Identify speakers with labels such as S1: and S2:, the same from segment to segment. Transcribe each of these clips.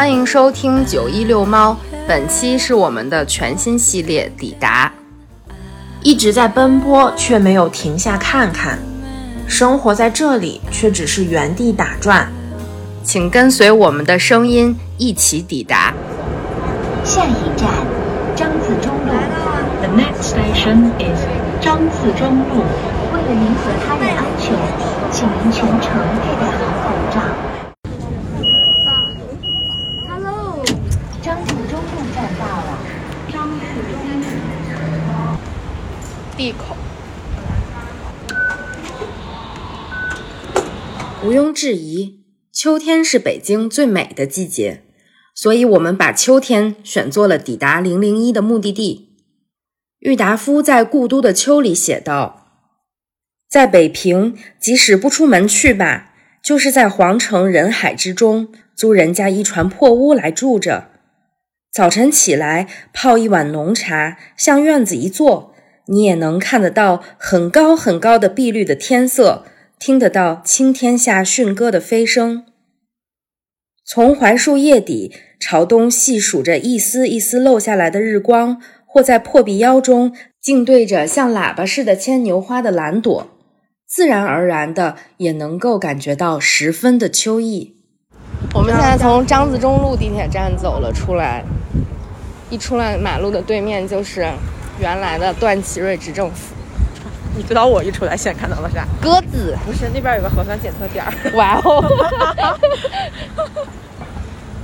S1: 欢迎收听九一六猫，本期是我们的全新系列抵达。
S2: 一直在奔波，却没有停下看看；生活在这里，却只是原地打转。
S1: 请跟随我们的声音一起抵达。
S3: 下一站，张自忠路。
S4: The next station is 张自忠路。
S3: 为了您和他人安全，请您全程佩戴好口罩。Hello，张自忠路站到了。张自忠路。
S1: 闭口。毋庸置疑，秋天是北京最美的季节，所以我们把秋天选作了抵达零零一的目的地。郁达夫在《故都的秋》里写道：“在北平，即使不出门去吧，就是在皇城人海之中租人家一船破屋来住着。早晨起来泡一碗浓茶，向院子一坐，你也能看得到很高很高的碧绿的天色，听得到青天下驯鸽的飞声。从槐树叶底朝东细数着一丝一丝漏下来的日光。”或在破壁腰中静对着像喇叭似的牵牛花的蓝朵，自然而然的也能够感觉到十分的秋意。我们现在从张自忠路地铁站走了出来，一出来马路的对面就是原来的段祺瑞执政府。
S5: 你知道我一出来先看到了啥？
S1: 鸽子。
S5: 不是，那边有个核酸检测点儿。
S1: 哇哦！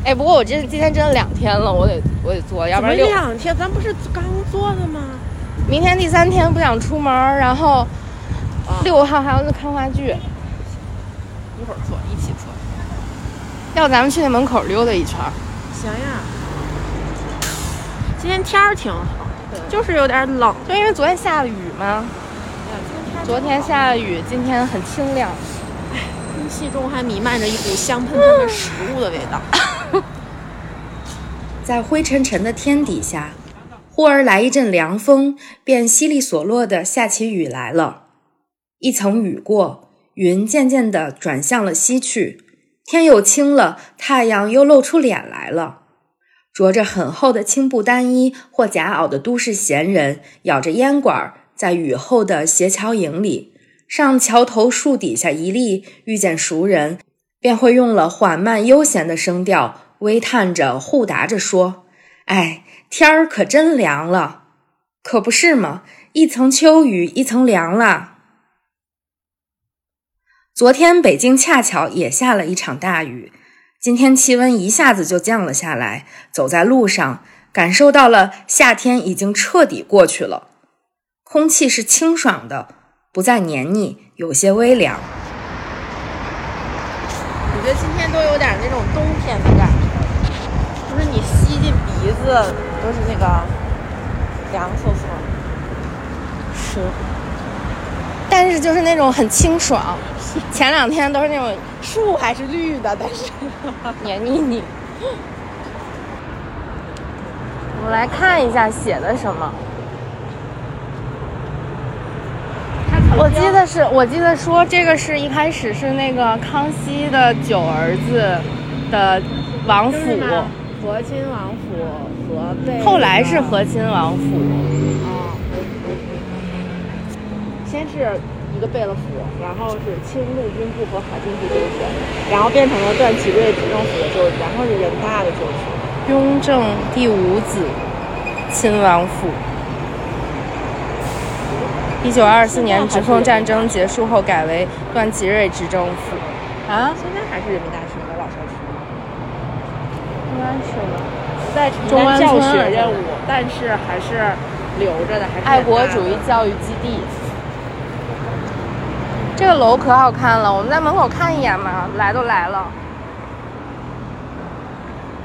S1: 哎，不过我这今天真的两天了，我得我得做，要不然六
S5: 两天，咱不是刚做的吗？
S1: 明天第三天不想出门，然后六号还要去看话剧，
S5: 一会儿做，一起做。
S1: 要咱们去那门口溜达一圈。
S5: 行呀。今天天儿挺好，就是有点冷，
S1: 就因为昨天下了雨嘛。昨天下了雨，今天很清凉。
S5: 哎，空气中还弥漫着一股香喷喷的食物的味道。
S1: 在灰沉沉的天底下，忽而来一阵凉风，便淅沥索落的下起雨来了。一层雨过，云渐渐的转向了西去，天又清了，太阳又露出脸来了。着着很厚的青布单衣或夹袄的都市闲人，咬着烟管，在雨后的斜桥影里，上桥头树底下一立，遇见熟人，便会用了缓慢悠闲的声调。微叹着，互答着说：“哎，天儿可真凉了，可不是吗？一层秋雨一层凉了。昨天北京恰巧也下了一场大雨，今天气温一下子就降了下来。走在路上，感受到了夏天已经彻底过去了，空气是清爽的，不再黏腻，有些微凉。
S5: 我觉得今天都有点那种冬天的感觉。”就是你吸进鼻子都是那个凉飕飕，
S1: 是，但是就是那种很清爽。前两天都是那种
S5: 树还是绿的，但是
S1: 黏腻腻。我们来看一下写的什么。我记得是，我记得说这个是一开始是那个康熙的九儿子的王府。
S5: 和亲王府和贝，
S1: 后来是和亲王府。
S5: 啊，先是一个贝勒府，然后是清陆军部和海军部旧址，然后变成了段祺瑞执政府的旧址，然后是人大的旧址。
S1: 雍正第五子亲王府。一九二四年直奉战争结束后改为段祺瑞执政府。
S5: 啊，现在还是人民大学的老校区。应该。
S1: 是吧？
S5: 在承担教学任务，但是还是留着的，还是
S1: 爱国主义教育基地。这个楼可好看了，我们在门口看一眼嘛。来都来了，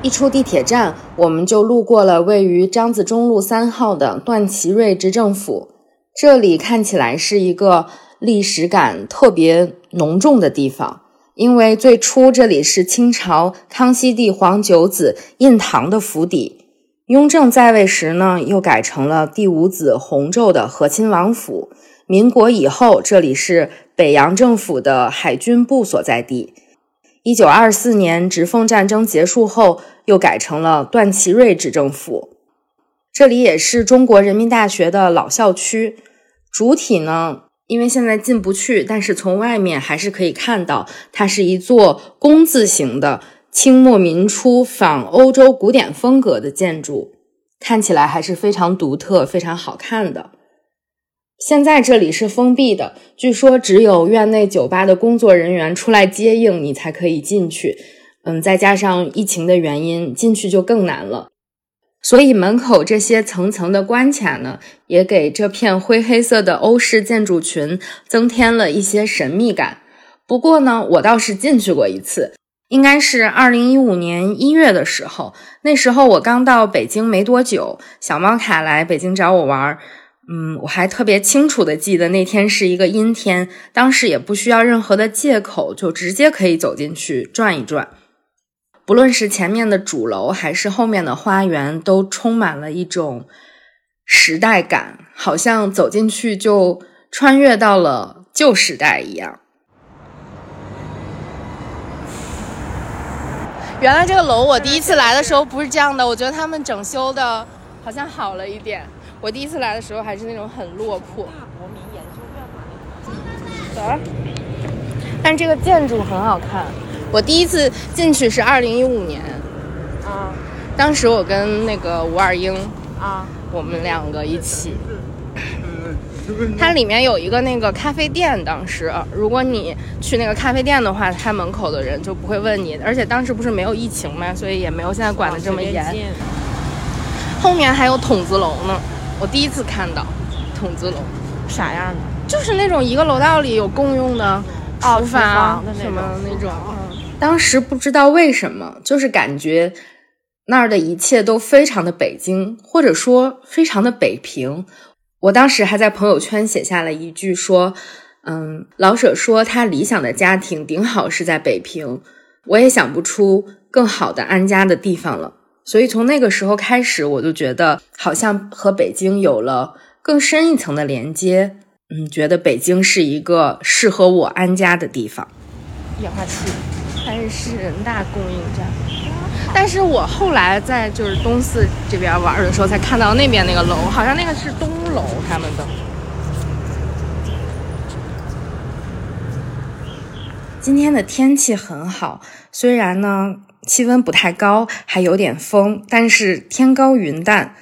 S1: 一出地铁站，我们就路过了位于张自忠路三号的段祺瑞执政府。这里看起来是一个历史感特别浓重的地方。因为最初这里是清朝康熙帝皇九子胤堂的府邸，雍正在位时呢，又改成了第五子弘昼的和亲王府。民国以后，这里是北洋政府的海军部所在地。一九二四年直奉战争结束后，又改成了段祺瑞执政府。这里也是中国人民大学的老校区。主体呢，因为现在进不去，但是从外面还是可以看到，它是一座工字形的清末民初仿欧洲古典风格的建筑，看起来还是非常独特、非常好看的。现在这里是封闭的，据说只有院内酒吧的工作人员出来接应你才可以进去。嗯，再加上疫情的原因，进去就更难了。所以门口这些层层的关卡呢，也给这片灰黑色的欧式建筑群增添了一些神秘感。不过呢，我倒是进去过一次，应该是二零一五年一月的时候，那时候我刚到北京没多久，小猫卡来北京找我玩儿。嗯，我还特别清楚的记得那天是一个阴天，当时也不需要任何的借口，就直接可以走进去转一转。不论是前面的主楼，还是后面的花园，都充满了一种时代感，好像走进去就穿越到了旧时代一样。原来这个楼我第一次来的时候不是这样的，我觉得他们整修的好像好了一点。我第一次来的时候还是那种很落魄。
S2: 大国民研究院
S1: 走。但这个建筑很好看。我第一次进去是二零一五年，
S2: 啊
S1: 当时我跟那个吴二英，
S2: 啊，
S1: 我们两个一起。它里面有一个那个咖啡店，当时如果你去那个咖啡店的话，它门口的人就不会问你，而且当时不是没有疫情嘛，所以也没有现在管的这么严。后面还有筒子楼呢。我第一次看到筒子楼，
S2: 啥样的？
S1: 就是那种一个楼道里有共用的
S2: 哦
S1: 厨
S2: 厨房的那
S1: 什么那种。当时不知道为什么，就是感觉那儿的一切都非常的北京，或者说非常的北平。我当时还在朋友圈写下了一句说：“嗯，老舍说他理想的家庭顶好是在北平，我也想不出更好的安家的地方了。”所以从那个时候开始，我就觉得好像和北京有了更深一层的连接。嗯，觉得北京是一个适合我安家的地方。
S2: 氧化气。
S1: 它是人大供应站，但是我后来在就是东四这边玩的时候，才看到那边那个楼，好像那个是东楼他们的。今天的天气很好，虽然呢气温不太高，还有点风，但是天高云淡。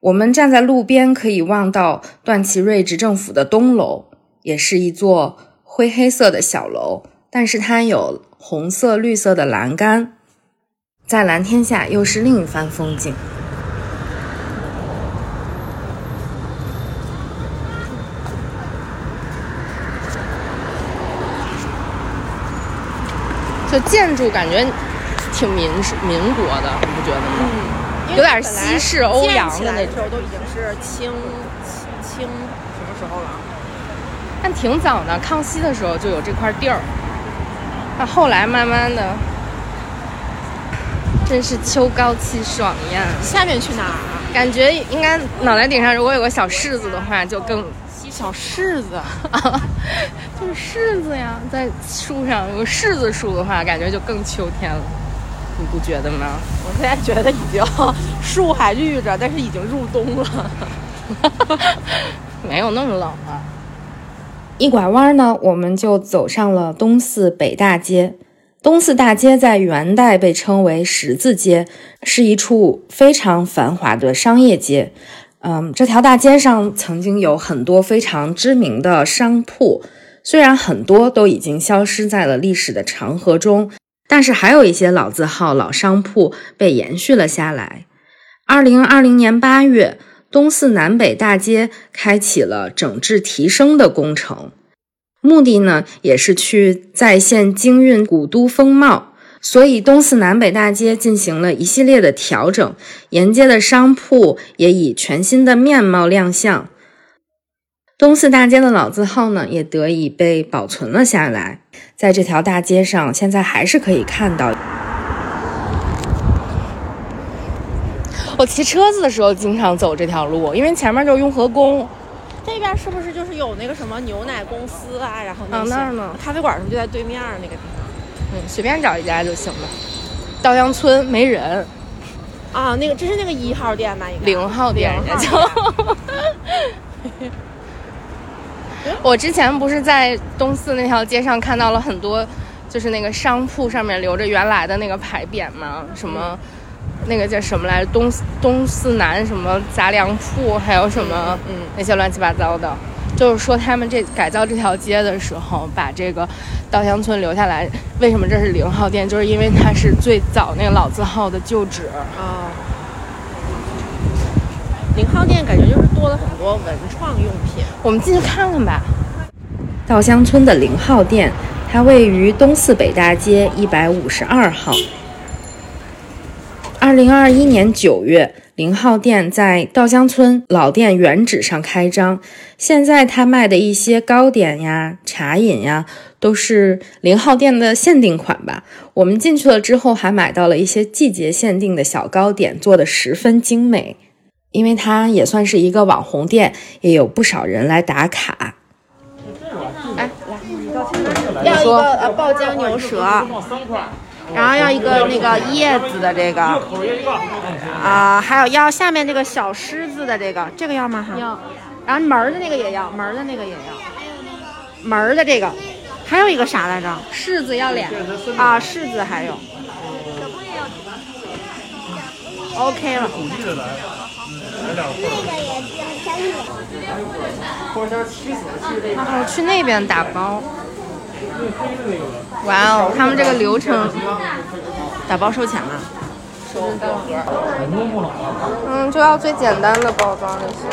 S1: 我们站在路边，可以望到段祺瑞执政府的东楼，也是一座灰黑色的小楼，但是它有红色、绿色的栏杆，在蓝天下又是另一番风景。就建筑感觉挺民民国的，你不觉得吗？
S2: 嗯，
S1: 有点西式欧阳的那种
S2: 时候都已经是清清清什么时候了？
S1: 但挺早的，康熙的时候就有这块地儿。那后来慢慢的，真是秋高气爽呀！
S2: 下面去哪儿啊？
S1: 感觉应该脑袋顶上如果有个小柿子的话，就更
S2: 小柿子，
S1: 啊，就是柿子呀，在树上有个柿子树的话，感觉就更秋天了，你不觉得吗？
S2: 我现在觉得已经 树还绿着，但是已经入冬了。
S1: 没有那么冷了。一拐弯呢，我们就走上了东四北大街。东四大街在元代被称为十字街，是一处非常繁华的商业街。嗯，这条大街上曾经有很多非常知名的商铺，虽然很多都已经消失在了历史的长河中，但是还有一些老字号、老商铺被延续了下来。二零二零年八月，东四南北大街开启了整治提升的工程，目的呢也是去再现京韵古都风貌。所以，东四南北大街进行了一系列的调整，沿街的商铺也以全新的面貌亮相。东四大街的老字号呢，也得以被保存了下来。在这条大街上，现在还是可以看到。我骑车子的时候经常走这条路，因为前面就是雍和宫。
S2: 这边是不是就是有那个什么牛奶公司啊？然后那些
S1: 啊那儿呢
S2: 咖啡馆什么就在对面儿那个地方。
S1: 嗯，随便找一家就行了。稻香村没人，
S2: 啊，那个这是那个一号店吧？应该
S1: 零号店人家
S2: 零
S1: 叫
S2: 号。
S1: 我之前不是在东四那条街上看到了很多，就是那个商铺上面留着原来的那个牌匾吗？什么，那个叫什么来着？东东四南什么杂粮铺，还有什么
S2: 嗯
S1: 那些乱七八糟的。就是说他们这改造这条街的时候，把这个稻香村留下来。为什么这是零号店？就是因为它是最早那个老字号的旧址。
S2: 啊，零号店感觉就是多了很多文创用品。
S1: 我们进去看看吧。稻香村的零号店，它位于东四北大街一百五十二号。二零二一年九月，零号店在稻香村老店原址上开张。现在他卖的一些糕点呀、茶饮呀，都是零号店的限定款吧。我们进去了之后，还买到了一些季节限定的小糕点，做的十分精美。因为它也算是一个网红店，也有不少人来打卡。
S2: 要一个呃爆浆牛舌，然后要一个那个叶子的这个，啊、还有要下面这个小狮子的这个，这个要吗？哈，要。然后门儿的那个也要，门儿的那个也要，门儿的这个，还有一个啥来着？
S1: 柿子要脸，
S2: 啊，柿子还有。OK 了，
S1: 哦，去那边打包。哇哦，他们这个流程，
S2: 打包收钱吗？
S1: 嗯，就要最简单的包装就行。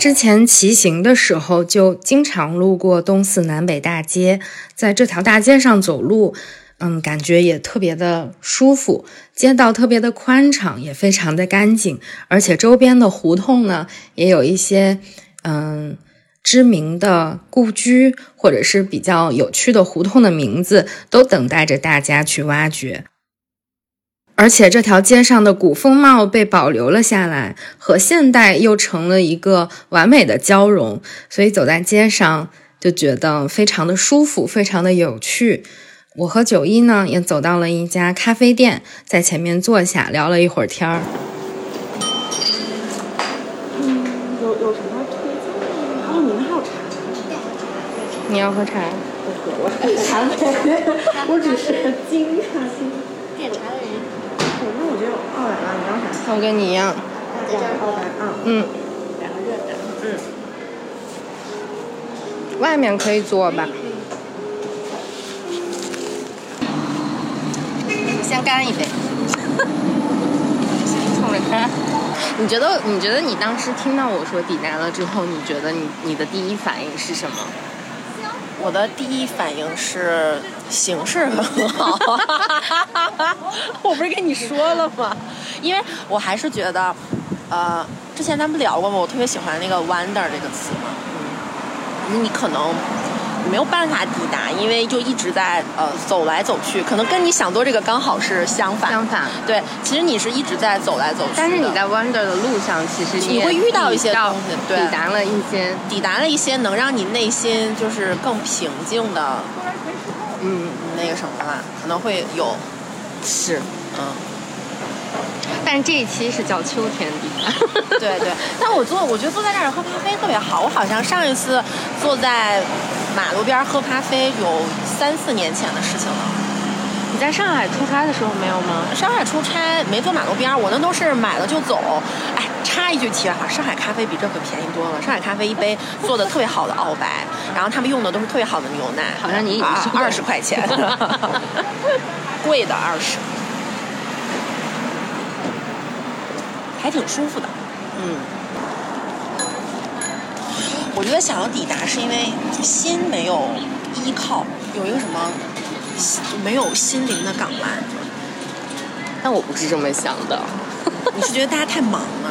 S1: 之前骑行的时候，就经常路过东四南北大街，在这条大街上走路，嗯，感觉也特别的舒服，街道特别的宽敞，也非常的干净，而且周边的胡同呢，也有一些嗯知名的故居或者是比较有趣的胡同的名字，都等待着大家去挖掘。而且这条街上的古风貌被保留了下来，和现代又成了一个完美的交融，所以走在街上就觉得非常的舒服，非常的有趣。我和九一呢也走到了一家咖啡店，在前面坐下聊了一会儿天儿。
S2: 有有什么推荐的？哦，你们还有茶？
S1: 你要喝茶？
S2: 茶杯，我只是惊讶惊。
S3: 点茶
S2: 我就二百了，你要啥？
S1: 我跟你一样，
S2: 两个二百啊。
S1: 嗯，
S2: 两个热的。嗯。
S1: 外面可以坐吧。你先干一杯。冲着干。你觉得？你觉得你当时听到我说抵达了之后，你觉得你你的第一反应是什么？
S5: 我的第一反应是形式很好，我不是跟你说了吗？因为我还是觉得，呃，之前咱们聊过嘛，我特别喜欢那个 “wonder” 这个词嘛，嗯，你可能没有办法抵达，因为就一直在呃走来走去，可能跟你想做这个刚好是相反。
S1: 相反，
S5: 对，其实你是一直在走来走去，
S1: 但是你在 Wonder 的路上，其实也
S5: 你会遇到一些东西对
S1: 抵达了一些，
S5: 抵达了一些能让你内心就是更平静的，嗯，那个什么吧，可能会有，
S1: 是。
S5: 嗯，
S1: 但是这一期是叫秋天抵达。
S5: 对对。但我坐，我觉得坐在这儿喝咖啡特别好。我好像上一次坐在马路边儿喝咖啡有三四年前的事情了。
S1: 你在上海出差的时候没有吗？
S5: 上海出差没坐马路边儿，我那都是买了就走。哎，插一句题外话，上海咖啡比这可便宜多了。上海咖啡一杯做的特别好的澳白，然后他们用的都是特别好的牛奶，
S1: 好像你
S5: 二十块钱，贵的二十，还挺舒服的。
S1: 嗯，
S5: 我觉得想要抵达是因为心没有依靠，有一个什么没有心灵的港湾。
S1: 但我不是这么想的。
S5: 你是觉得大家太忙了？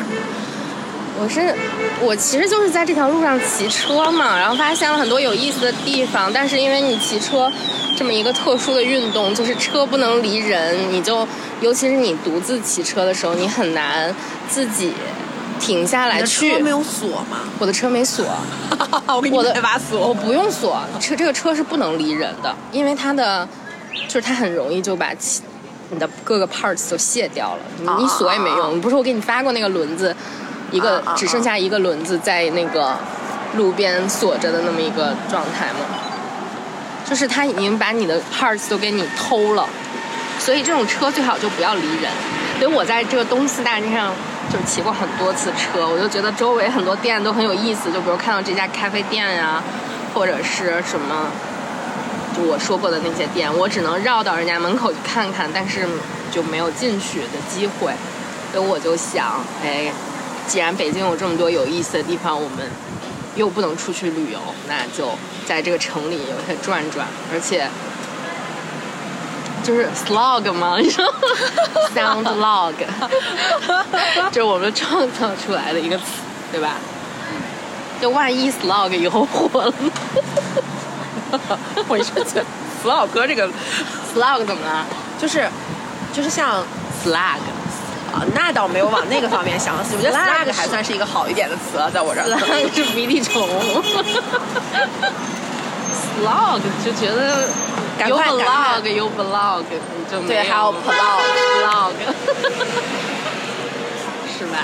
S1: 我是我其实就是在这条路上骑车嘛，然后发现了很多有意思的地方，但是因为你骑车这么一个特殊的运动，就是车不能离人，你就尤其是你独自骑车的时候，你很难自己停下来
S5: 你的
S1: 去
S5: 车。没有锁吗？
S1: 我的车没锁，
S5: 我给你
S1: 我的
S5: 买把锁。
S1: 我不用锁，车这个车是不能离人的，因为它的就是它很容易就把其你的各个 parts 都卸掉了，你
S5: 啊
S1: 你锁也没用。不是我给你发过那个轮子，一个只剩下一个轮子在那个路边锁着的那么一个状态吗？就是他已经把你的 parts 都给你偷了，所以这种车最好就不要离人。所以我在这个东四大街上就骑过很多次车，我就觉得周围很多店都很有意思，就比如看到这家咖啡店呀、或者是什么，就我说过的那些店，我只能绕到人家门口去看看，但是就没有进去的机会。所以我就想，哎，既然北京有这么多有意思的地方，我们又不能出去旅游，那就在这个城里有些转转，而且就是 slog 嘛，你说 sound log，就是我们创造出来的一个词，对吧？就万一 slog 以后火了呢
S5: 我一直觉得 slog 这个
S1: ，slog 怎么了
S5: 就是就是像
S1: ？slug
S5: 啊，那倒没有往那个方面想。我觉得
S1: Slug
S5: 还算是一个好一点的词了，在我这儿。
S1: slug 是鼻涕虫，slog 就觉得有
S5: 赶快赶
S1: vlog 有 vlog 你就没
S5: 对，还有
S1: vlog，vlog，是吧？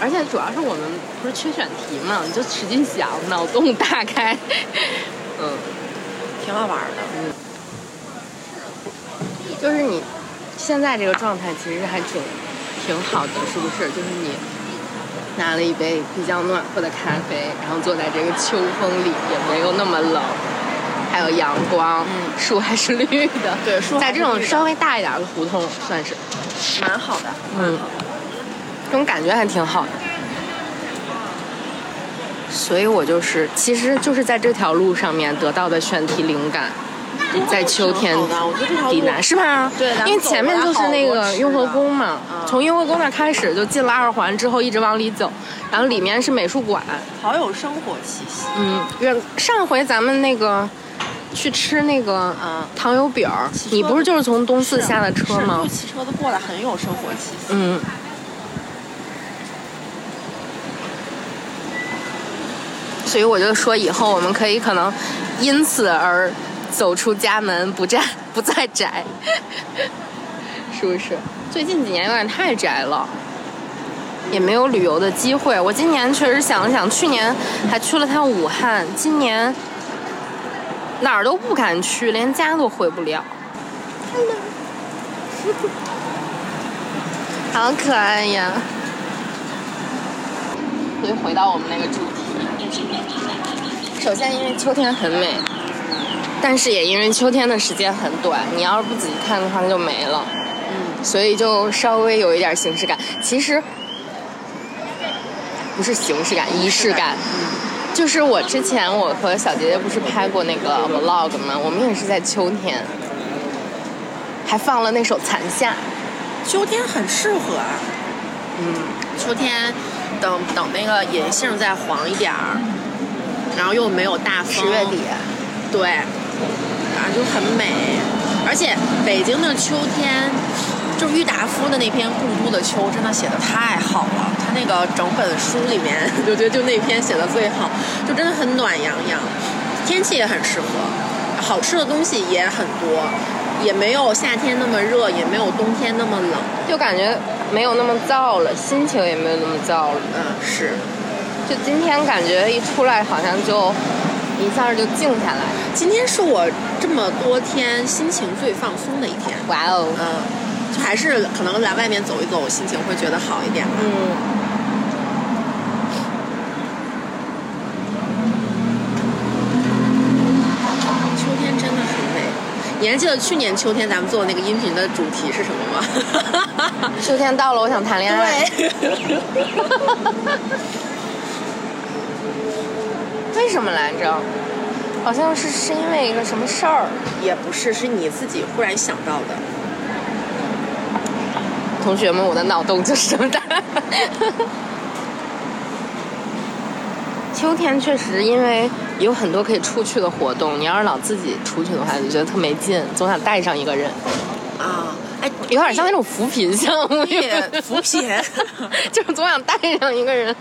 S1: 而且主要是我们不是缺选题嘛，你就使劲想，脑洞大开。嗯，
S5: 挺好玩的。
S1: 嗯就是你现在这个状态其实还挺挺好的，是不是？就是你拿了一杯比较暖和的咖啡，然后坐在这个秋风里，也没有那么冷，还有阳光，
S5: 嗯
S1: 树还是绿的。
S5: 对树
S1: 在这种稍微大一点的胡同，算是，
S5: 蛮好的。
S1: 嗯，这种感觉还挺好的。所以我就是，其实就是在这条路上面得到的选题灵感，在秋天
S5: 的我觉得这条路
S1: 抵南是吧？
S5: 对的
S1: 因为前面就是那个雍和宫嘛
S5: 嗯，
S1: 从雍和宫那开始就进了二环，之后一直往里走，然后里面是美术馆。
S5: 好有生活气息。
S1: 嗯，原上回咱们那个去吃那个
S5: 嗯
S1: 糖油饼儿，你不是就是从东四下的车吗？
S5: 骑车的过来很有生活气息。
S1: 嗯。所以我就说，以后我们可以可能因此而走出家门，不再 不再宅，是不是？最近几年有点太宅了，也没有旅游的机会。我今年确实想了想，去年还去了趟武汉，今年哪儿都不敢去，连家都回不了。好可爱呀！所以回到我们那个主题，首先因为秋天很美，但是也因为秋天的时间很短，你要是不仔细看的话，它就没了。嗯，所以就稍微有一点形式感。其实不是形式感，仪式感。就是我之前我和小杰杰不是拍过那个 vlog 吗？我们也是在秋天，还放了那首《残夏》。
S5: 秋天很适合啊。嗯，秋天等等那个银杏再黄一点儿，然后又没有大风，
S1: 十月底，
S5: 对，啊就很美。而且北京的秋天，就郁达夫的那篇《故都的秋》真的写的太好了，他那个整本书里面，我觉得就那篇写的最好，就真的很暖洋洋，天气也很适合，好吃的东西也很多。也没有夏天那么热，也没有冬天那么冷。
S1: 就感觉没有那么燥了，心情也没有那么燥了。
S5: 嗯，是。
S1: 就今天感觉一出来，好像就一下就静下来。
S5: 今天是我这么多天心情最放松的一天。
S1: 哇哦，
S5: 嗯，就还是可能来外面走一走，心情会觉得好一点。
S1: 嗯。
S5: 秋天真的很美。你还记得去年秋天咱们做的那个音频的主题是什么吗？
S1: 秋天到了，我想谈恋爱。
S5: 对。
S1: 为什么来着？好像是是因为一个什么事儿。
S5: 也不是，是你自己忽然想到的。
S1: 同学们，我的脑洞就是这么大。秋天确实，因为有很多可以出去的活动。你要是老自己出去的话，就觉得特没劲，总想带上一个人。
S5: 啊，哎，
S1: 有点像那种扶贫项目，
S5: 扶贫，
S1: 就是总想带上一个人，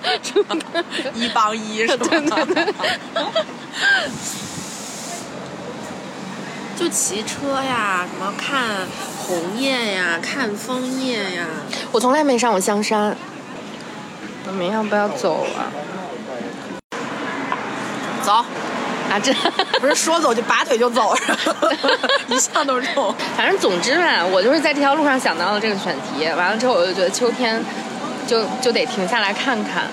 S5: 一帮一 是吧？
S1: 对对对。
S5: 就骑车呀，什么看红叶呀，看枫叶呀。
S1: 我从来没上过香山，我们要不要走啊？
S5: 走。
S1: 啊，这
S5: 不是说走就拔腿就走，一向都是这种。
S1: 反正总之吧，我就是在这条路上想到了这个选题，完了之后我就觉得秋天就就得停下来看看。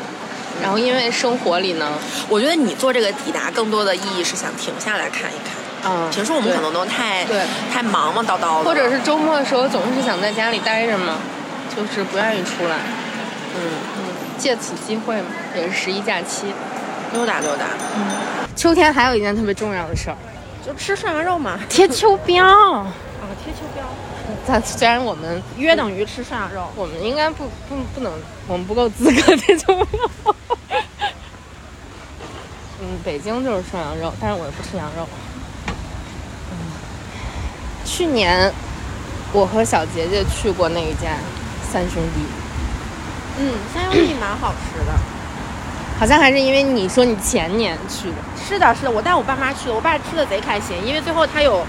S1: 然后因为生活里呢，
S5: 我觉得你做这个抵达更多的意义是想停下来看一看。
S1: 嗯，
S5: 平时我们可能都太
S1: 对
S5: 太忙忙，叨叨的。
S1: 或者是周末的时候总是想在家里待着嘛，就是不愿意出来。
S5: 嗯
S1: 嗯，借此机会嘛，也是十一假期，
S5: 溜达溜达。
S1: 嗯。秋天还有一件特别重要的事儿，
S5: 就吃涮羊肉嘛，
S1: 贴秋膘。
S5: 啊，贴秋膘。
S1: 咱虽然我们
S5: 约等于吃涮羊肉，
S1: 我们应该不不不能，我们不够资格贴秋膘。嗯，北京就是涮羊肉，但是我不吃羊肉。嗯，去年我和小杰杰去过那一家三兄弟。
S5: 嗯，三兄弟蛮好吃的。
S1: 好像还是因为你说你前年去的，
S5: 是的，是的，我带我爸妈去的，我爸吃的贼开心，因为最后他有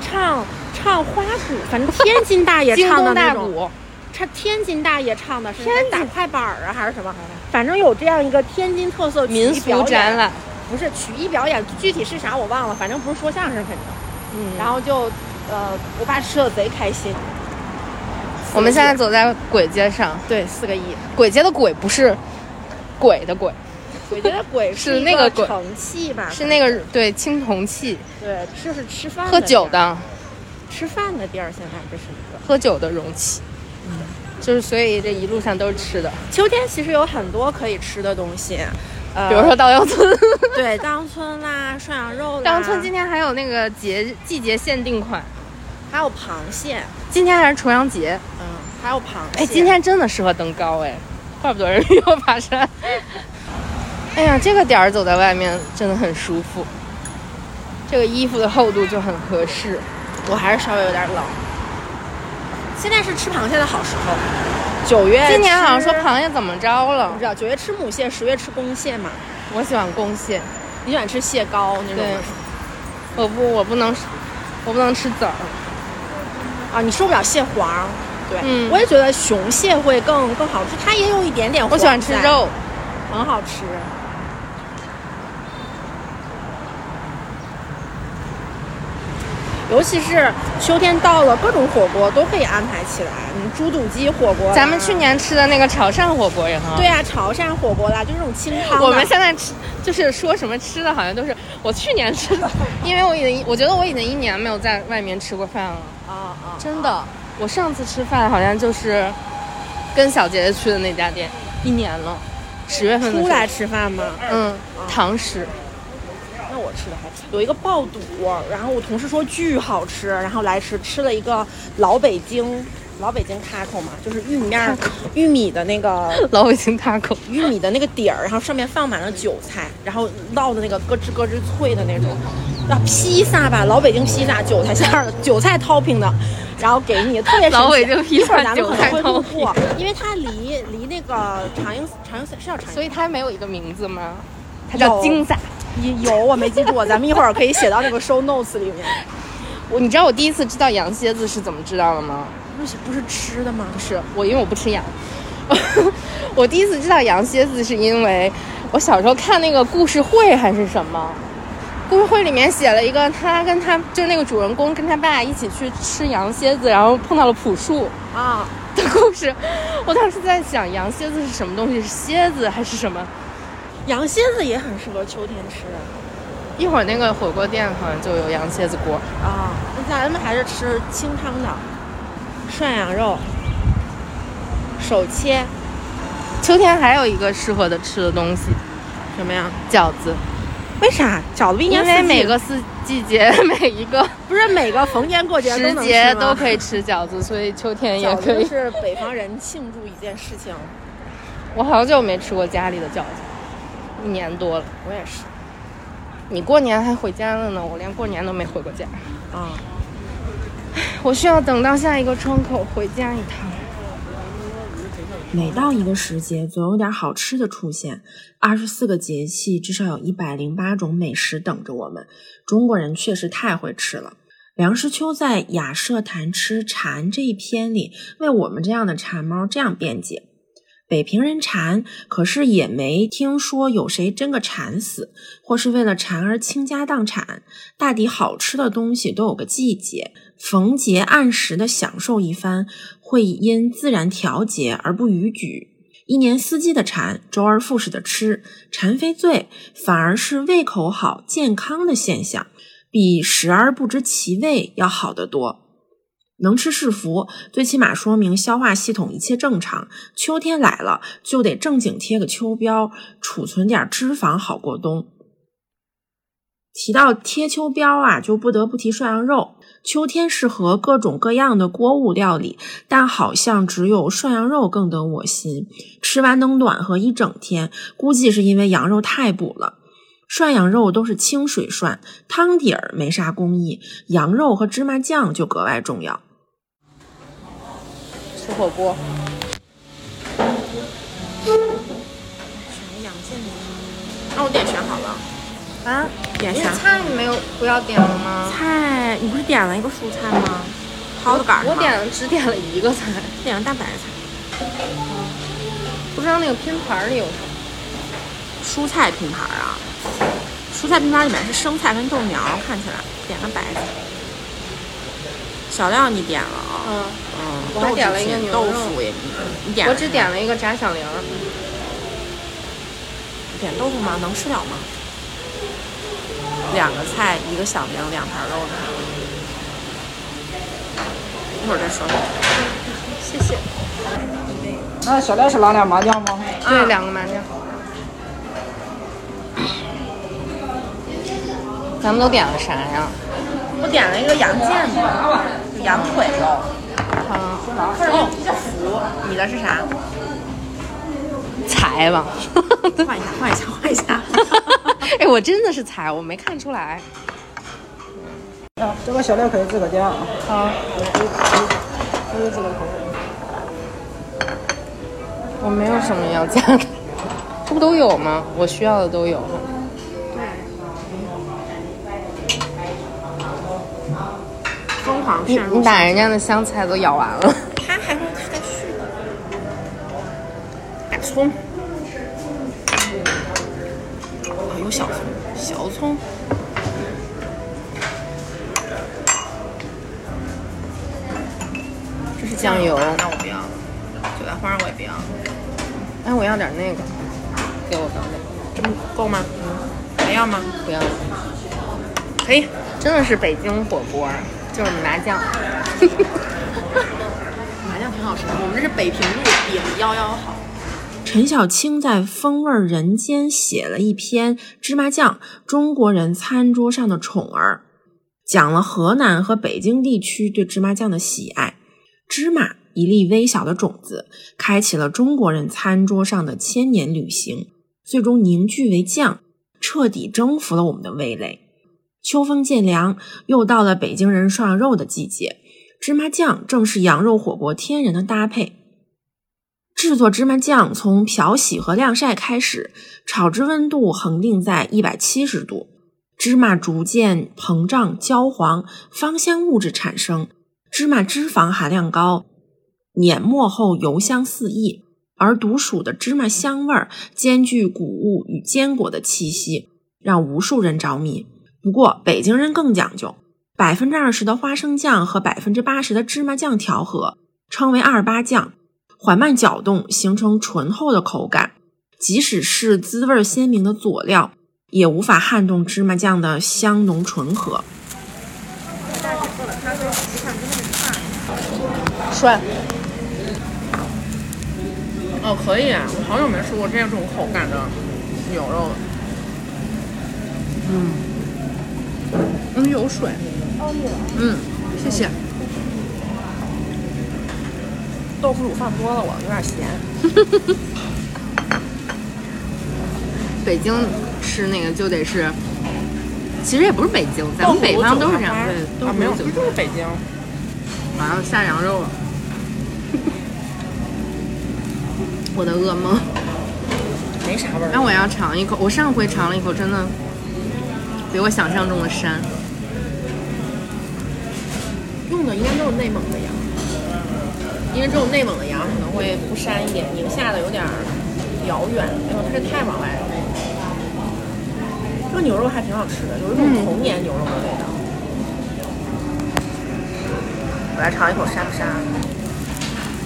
S5: 唱唱花鼓，反正天津大爷唱的那种，唱天津大爷唱的是打快板儿啊还是什么，反正有这样一个天津特色
S1: 民俗展览，
S5: 不是曲艺表演，具体是啥我忘了，反正不是说相声肯定，
S1: 嗯，
S5: 然后就呃我爸吃的贼开心。
S1: 我们现在走在簋街上，
S5: 对，四个亿，
S1: 簋街的簋不是。鬼的鬼，
S5: 鬼的鬼
S1: 是那个
S5: 盛器吧？
S1: 是那个对青铜器。
S5: 对，就是吃饭
S1: 喝酒的，
S5: 吃饭的地儿。现在这是一个
S1: 喝酒的容器。嗯，就是所以这一路上都是吃的。
S5: 秋天其实有很多可以吃的东西，呃，
S1: 比如说稻香村。
S5: 对，稻香村啦，涮羊肉啦。
S1: 稻香村今天还有那个节季节限定款，
S5: 还有螃蟹。
S1: 今天还是重阳节。
S5: 嗯，还有螃蟹。
S1: 哎，今天真的适合登高哎。怪不得人要爬山。哎呀，这个点儿走在外面真的很舒服，这个衣服的厚度就很合适。
S5: 我还是稍微有点冷。现在是吃螃蟹的好时候，九月。
S1: 今年好像说螃蟹怎么着了？
S5: 不知道。九月吃母蟹，十月吃公蟹嘛。
S1: 我喜欢公蟹，
S5: 你喜欢吃蟹膏那种？
S1: 我不，我不能，我不能吃籽儿。
S5: 啊，你受不了蟹黄。对，
S1: 嗯，
S5: 我也觉得雄蟹会更更好吃，它也有一点点。
S1: 我喜欢吃肉，
S5: 很好吃。尤其是秋天到了，各种火锅都可以安排起来。嗯，猪肚鸡火锅，
S1: 咱们去年吃的那个潮汕火锅也很好。
S5: 对啊，潮汕火锅啦，就这种清汤。
S1: 我们现在吃就是说什么吃的，好像都是我去年吃的，因为我已经我觉得我已经一年没有在外面吃过饭了。
S5: 啊啊，
S1: 真的。我上次吃饭好像就是跟小杰姐去的那家店，一年了，十月份
S5: 出来吃饭吗？
S1: 嗯，堂食。
S5: 那我吃的还有一个爆肚，然后我同事说巨好吃，然后来吃吃了一个老北京老北京 taco 嘛，就是玉米面玉米的那个
S1: 老北京 taco，
S5: 玉米的那个底儿，然后上面放满了韭菜，然后烙的那个咯吱咯吱脆的那种。啊，披萨吧，老北京披萨，韭菜馅儿的，韭菜 topping 的。然后给你，特别
S1: 老北京披萨，
S5: 咱们可能会路过，因为它离离那个长英长英是叫长英，
S1: 所以它没有一个名字吗？它叫京萨。
S5: 有，我没记住，咱们一会儿可以写到那个 show notes 里面。
S1: 我，你知道我第一次知道羊蝎子是怎么知道的吗？
S5: 不是不是吃的吗？
S1: 不是，我因为我不吃羊。我第一次知道羊蝎子是因为我小时候看那个故事会还是什么。故事会里面写了一个，他跟他就那个主人公跟他爸一起去吃羊蝎子，然后碰到了朴树
S5: 啊
S1: 的故事。我当时在想，羊蝎子是什么东西？是蝎子还是什么？
S5: 羊蝎子也很适合秋天吃。
S1: 一会儿那个火锅店好像就有羊蝎子锅
S5: 啊。那咱们还是吃清汤的涮羊肉，手切。
S1: 秋天还有一个适合的吃的东西，
S5: 什么呀？
S1: 饺子。
S5: 为啥饺子一年
S1: 四季每个四季节每一个
S5: 不是每个逢年过节
S1: 时节都可以吃饺子，所以秋天也可以。
S5: 是北方人庆祝一件事情。
S1: 我好久没吃过家里的饺子，一年多了。
S5: 我也是。
S1: 你过年还回家了呢，我连过年都没回过家。
S5: 啊。
S1: 我需要等到下一个窗口回家一趟。
S2: 每到一个时节，总有点好吃的出现。二十四个节气，至少有一百零八种美食等着我们。中国人确实太会吃了。梁实秋在《雅舍谈吃蝉》这一篇里，为我们这样的馋猫这样辩解：北平人馋，可是也没听说有谁真个馋死，或是为了馋而倾家荡产。大抵好吃的东西都有个季节，逢节按时的享受一番，会因自然调节而不逾矩。一年四季的馋，周而复始的吃，馋非罪，反而是胃口好、健康的现象。比食而不知其味要好得多。能吃是福，最起码说明消化系统一切正常。秋天来了，就得正经贴个秋膘，储存点脂肪好过冬。提到贴秋膘啊，就不得不提涮羊肉。秋天适合各种各样的锅物料理，但好像只有涮羊肉更得我心，吃完能暖和一整天。估计是因为羊肉太补了。涮羊肉都是清水涮，汤底儿没啥工艺，羊肉和芝麻酱就格外重要。
S1: 吃火锅。
S5: 选两件。那我点选好了。
S1: 啊？
S5: 点啥
S1: 菜你没有不要点了吗？
S5: 菜，你不是点了一个蔬菜吗？蒿子杆
S1: 我点了只点了一个菜，
S5: 点了大白菜。
S1: 不知道那个拼盘里有什么。
S5: 蔬菜拼盘啊，蔬菜拼盘里面是生菜跟豆苗，看起来点了白菜。小料你点了啊？
S1: 嗯，
S5: 嗯，
S1: 我还点了一个牛肉
S5: 腐也你你点
S1: 我只点了一个炸响铃。
S5: 点豆腐吗？能吃了吗？两个菜，一个响铃，两盘肉呢。一会儿再说。
S1: 谢谢。
S6: 那小亮是拿俩麻将吗？
S1: 对，两个麻将。咱们都点了啥呀？
S5: 我点了一个羊腱子，羊腿肉。
S1: 啊，
S5: 哦，福，你的是啥？
S1: 财吧。
S5: 换一下，换一下，换一下。
S1: 哎，我真的是财，我没看出来。
S6: 啊，这个小料可以自个加啊。
S1: 好，
S6: 这个自个口味。
S1: 我没有什么要加的，这不都有吗？我需要的都有。
S5: 疯狂
S1: 你。你把人家的香菜都咬完了。
S5: 他还会再续的。大葱。哦，有小葱，小葱。
S1: 这是酱油。
S5: 那我不要了。韭菜花我也不要了。
S1: 哎，我要点那个，给我刚那个。
S5: 这么够吗？还要吗？
S1: 不要了，
S5: 可以。
S1: 真的是北京火锅，就是麻酱。
S5: 麻酱挺好吃的，我们这是北平路饼幺幺号。
S2: 陈小青在《风味人间》写了一篇芝麻酱，中国人餐桌上的宠儿，讲了河南和北京地区对芝麻酱的喜爱。芝麻一粒微小的种子，开启了中国人餐桌上的千年旅行，最终凝聚为酱，彻底征服了我们的味蕾。秋风渐凉，又到了北京人涮羊肉的季节，芝麻酱正是羊肉火锅天然的搭配。制作芝麻酱从漂洗和晾晒开始，炒制温度恒定在一百七十度，芝麻逐渐膨胀焦黄，芳香物质产生，芝麻脂肪含量高，碾末后油香四溢，而独属的芝麻香味儿兼具谷物与坚果的气息，让无数人着迷。不过北京人更讲究，百分之二十的花生酱和百分之八十的芝麻酱调和，称为二八酱。缓慢搅动，形成醇厚的口感。即使是滋味鲜明的佐料，也无法撼动芝麻酱的香浓醇和。
S1: 帅。
S5: 哦，可以啊，我好久没吃过这种口感的牛肉了。嗯，嗯，有水。嗯，谢谢。豆腐乳放多了，我有点咸。
S1: 北京吃那个就得是，其实也不是北京，咱们北方都是这样，对，都
S5: 啊，没有，就是北京。
S1: 马上下羊肉了，我的噩梦。
S5: 没啥味儿。
S1: 那我要尝一口，我上回尝了一口，真的比我想象中的膻。
S5: 用的应该都是内蒙的羊，因为只有内蒙的羊可能会不膻一点，宁夏的有点儿遥远。哎呦，它是太往外了。这个牛肉还挺好吃的，有一种童年牛肉的味道。我来尝一口膻不沙？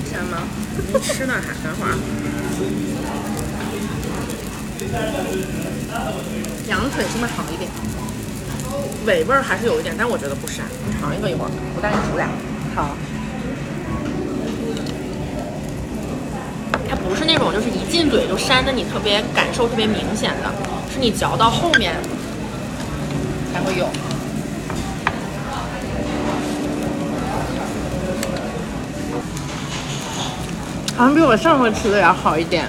S1: 膻吗？
S5: 你吃呢还等会儿。
S1: 羊腿是不是好一点？
S5: 尾味儿还是有一点，但我觉得不膻。你尝一个一会儿，我带你煮俩。
S1: 好。
S5: 它不是那种就是一进嘴就膻的，你特别感受特别明显的，是你嚼到后面才会有。
S1: 好像比我上回吃的要好一点。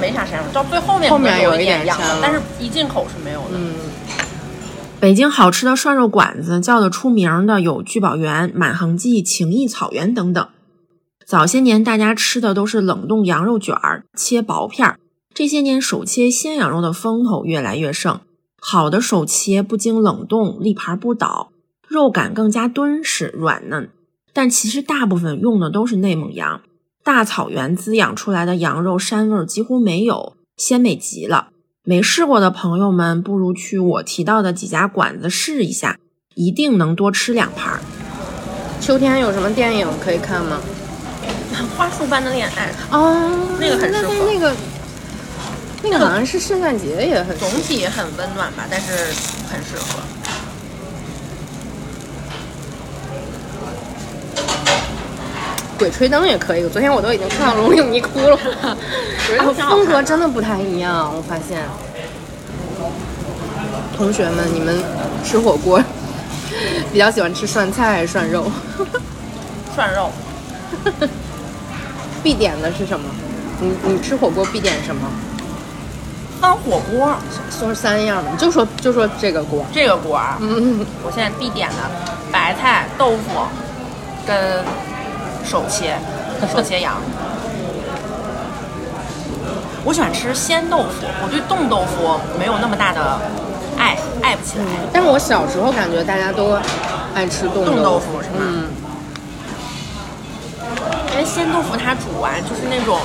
S5: 没啥膻味，到最后面
S1: 后面
S5: 有
S1: 有一点
S5: 痒
S1: 膻了
S5: 但是一进口是没有的。
S1: 嗯，
S2: 北京好吃的涮肉馆子叫得出名的有聚宝园、满恒记、情谊草原等等。早些年大家吃的都是冷冻羊肉卷儿，切薄片儿。这些年手切鲜羊肉的风头越来越盛，好的手切不经冷冻，立盘不倒，肉感更加敦实软嫩。但其实大部分用的都是内蒙羊，大草原滋养出来的羊肉膻味儿几乎没有，鲜美极了。没试过的朋友们，不如去我提到的几家馆子试一下，一定能多吃两盘儿。
S1: 秋天有什么电影可以看吗？
S5: 花束般的恋爱，
S1: 哦，
S5: 那个很适合
S1: 那个那个好像是圣诞节也很
S5: 总体很温暖吧，但是很适合。
S1: 鬼吹灯也可以。昨天我都已经看到龙影迷哭了，然后风格真的不太一样，我发现。同学们，你们吃火锅比较喜欢吃涮菜还是涮肉？
S5: 涮肉，
S1: 必点的是什么？你你吃火锅必点什么？
S5: 翻火锅
S1: 说三样吧，你就说就说这个锅。
S5: 这个锅啊，
S1: 嗯，
S5: 我现在必点的白菜、豆腐跟手切手切羊。我喜欢吃鲜豆腐，我对冻豆腐没有那么大的爱，爱不起来。
S1: 但是我小时候感觉大家都爱吃冻
S5: 冻豆
S1: 腐，
S5: 腐是吗？
S1: 嗯，
S5: 因为鲜豆腐它煮完就是那种，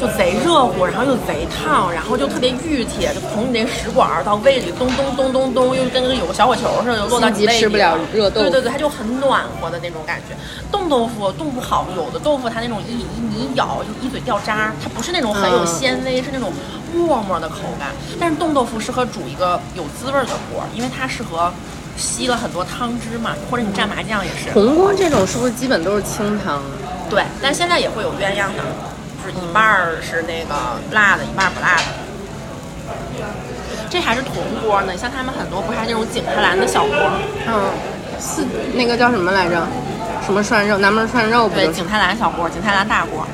S5: 就贼热乎，然后又贼烫，然后就特别熨帖，就从你那食管儿到胃里咚咚咚咚咚，又跟那个有个小火球似的，就落到你胃里。
S1: 吃不了热豆腐
S5: 对对对，它就很暖和的那种感觉。冻豆腐冻不好，有的豆腐它那种一一你一咬就一嘴掉渣，它不是那种很有
S1: 嗯
S5: 纤维，是那种沫沫的口感。但是冻豆腐适合煮一个有滋味儿的锅，因为它适合吸了很多汤汁嘛，或者你蘸麻酱也是。
S1: 红锅这种是不是基本都是清汤？
S5: 对，但现在也会有鸳鸯的，就是一半儿是那个辣的，一半儿不辣的。这还是铜锅呢，像他们很多不是还那种景泰蓝的小锅？
S1: 嗯，四那个叫什么来着？什么涮肉？南门涮肉不，就是？
S5: 景泰蓝小锅，景泰蓝大锅。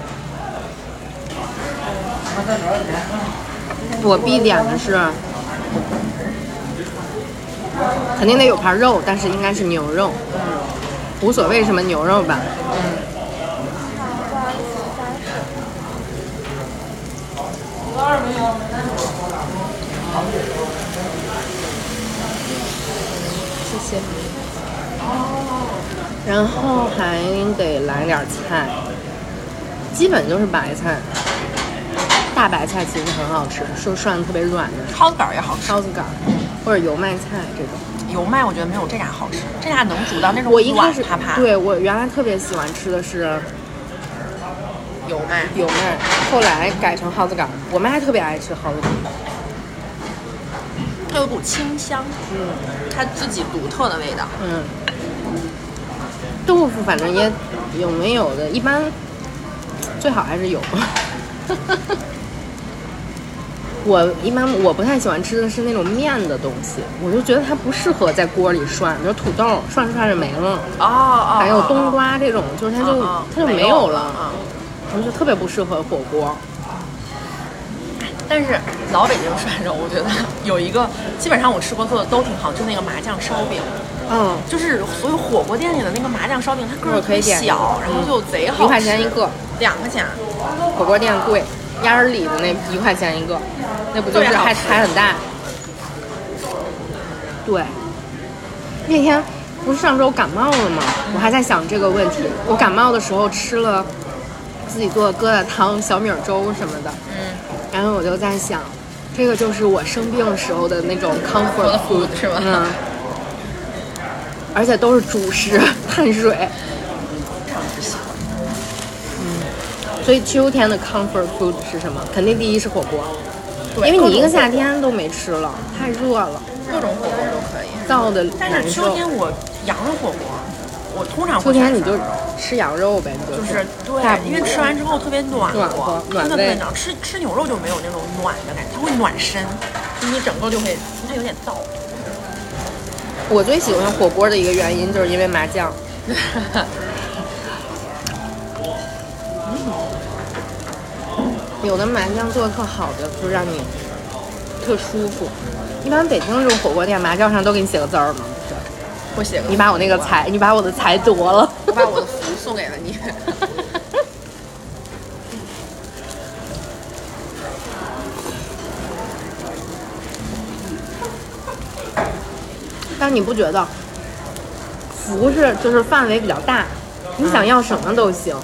S1: 我必点的是，肯定得有盘肉，但是应该是牛肉。嗯，无所谓什么牛肉吧。谢谢。然后还得来点菜，基本就是白菜。大白菜其实很好吃，是涮的特别软的
S5: 烧子杆儿也好吃，
S1: 烧子杆儿，或者油麦菜这种。
S5: 油麦我觉得没有这俩好吃，这俩能煮到那种
S1: 我一开始。对我原来特别喜欢吃的是
S5: 油麦，
S1: 油麦，后来改成蒿子杆。我们还特别爱吃蒿子杆。
S5: 它有股清香，
S1: 嗯
S5: 它自己独特的味道。
S1: 嗯，豆腐反正也有没有的，一般最好还是有。我一般我不太喜欢吃的是那种面的东西，我就觉得它不适合在锅里涮，比如土豆涮着涮着没了，
S5: 哦哦，
S1: 还有
S5: 哦
S1: 冬瓜这种，就是它就它就没
S5: 没
S1: 有了，我就特别不适合火锅。
S5: 但是老北京涮肉，我觉得 有一个基本上我吃过做的都挺好，就那个麻酱烧饼，
S1: 嗯，
S2: 就是所有火锅店里的那个麻酱烧饼，它个儿特别小，然后就贼好吃一。
S1: 块钱一个，
S2: 两块钱。
S1: 火锅店贵，鸭儿里的那一块钱一个，那不就是还还很大？对，那天不是上周感冒了吗？我还在想这个问题。我感冒的时候吃了自己做的疙瘩汤、小米粥什么的，
S2: 嗯，
S1: 然后我就在想，这个就是我生病时候的那种 comfort food
S2: 是吗
S1: 嗯，而且都是主食、碳水。嗯，所以秋天的 comfort food 是什么？肯定第一是火锅，因为你一个夏天都没吃了，太热了，
S2: 各种火锅都可以。
S1: 燥的
S2: 但是秋。天我羊肉火锅，我通常
S1: 秋
S2: 会
S1: 天你就吃羊肉呗，你就
S2: 就是对，因为吃完之后特别暖
S1: 暖和
S2: 真的特别暖。吃吃牛肉就没有那种暖的感觉，它会暖身，就你整个就会它有点燥。
S1: 我最喜欢火锅的一个原因就是因为麻酱。有的麻酱做的特好的，就让你特舒服。一般北京这种火锅店，麻酱上都给你写个字儿嘛，不是？
S2: 会写个
S1: 你把我那个财，你把我的财夺了。
S2: 我把我的福送给了你。
S1: 但你不觉得福是就是范围比较大，你想要什么都行，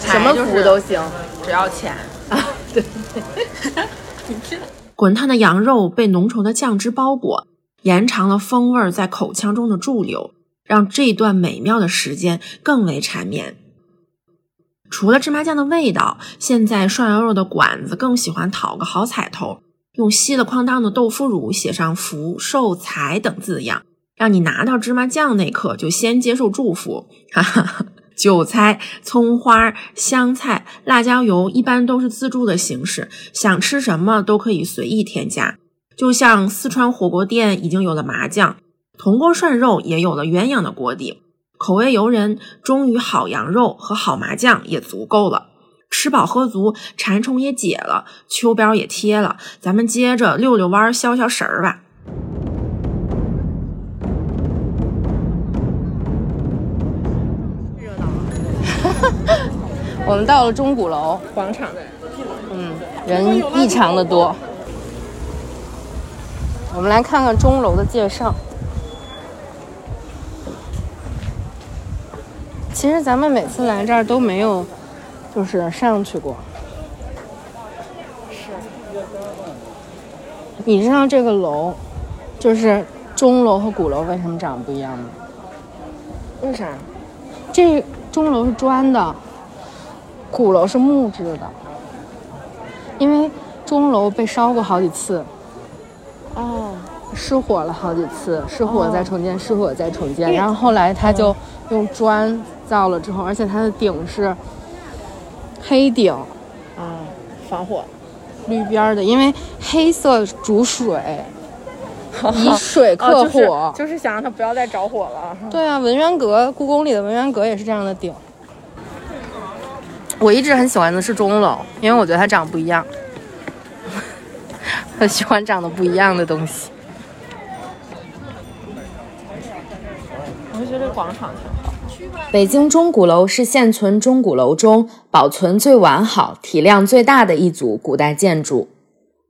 S1: 什么福都行
S2: 只要钱。
S1: 啊？对。
S2: 滚烫的羊肉被浓稠的酱汁包裹，延长了风味在口腔中的驻留，让这段美妙的时间更为缠绵。除了芝麻酱的味道，现在涮羊肉的馆子更喜欢讨个好彩头，用稀了哐当的豆腐乳写上“福寿财”等字样，让你拿到芝麻酱那刻就先接受祝福。哈哈哈。韭菜、葱花、香菜、辣椒油一般都是自助的形式，想吃什么都可以随意添加。就像四川火锅店已经有了麻酱，铜锅涮肉也有了鸳鸯的锅底，口味游人，忠于好羊肉和好麻酱也足够了。吃饱喝足，馋虫也解了，秋膘也贴了，咱们接着溜溜弯消消食儿吧。
S1: 我们到了钟鼓楼广场，嗯，人异常的多。我们来看看钟楼的介绍。其实咱们每次来这儿都没有，就是上去过。是。你知道这个楼，就是钟楼和鼓楼为什么长得不一样吗？
S2: 为啥？
S1: 这钟楼是砖的，鼓楼是木质的。因为钟楼被烧过好几次，
S2: 哦，
S1: 失火了好几次，失火再重建，失火再重建，然后后来他就用砖造了之后，而且它的顶是黑顶，
S2: 啊，防火。
S1: 绿边的，因为黑色主水，以水克火。
S2: 就是想让它不要再着火了。
S1: 对啊，文渊阁，故宫里的文渊阁也是这样的顶。我一直很喜欢的是钟楼，因为我觉得它长得不一样，很喜欢长得不一样的东西。
S2: 我就觉得这广场挺好。
S7: 北京钟鼓楼是现存钟鼓楼中保存最完好、体量最大的一组古代建筑。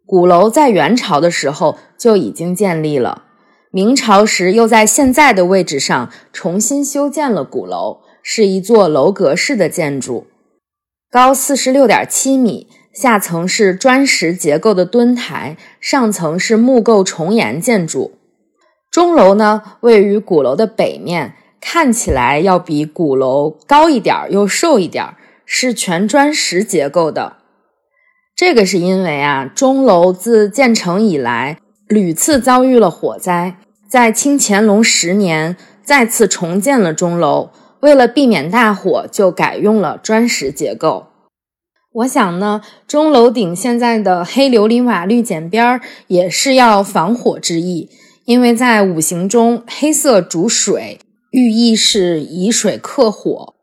S7: 鼓楼在元朝的时候就已经建立了，明朝时又在现在的位置上重新修建了鼓楼，是一座楼阁式的建筑，高四十六点七米，下层是砖石结构的墩台，上层是木构重檐建筑。钟楼呢，位于鼓楼的北面。看起来要比鼓楼高一点儿，又瘦一点儿，是全砖石结构的。这个是因为啊，钟楼自建成以来屡次遭遇了火灾，在清乾隆十年再次重建了钟楼，为了避免大火，就改用了砖石结构。我想呢，钟楼顶现在的黑琉璃瓦绿剪边儿也是要防火之意，因为在五行中黑色主水。寓意是以水克火。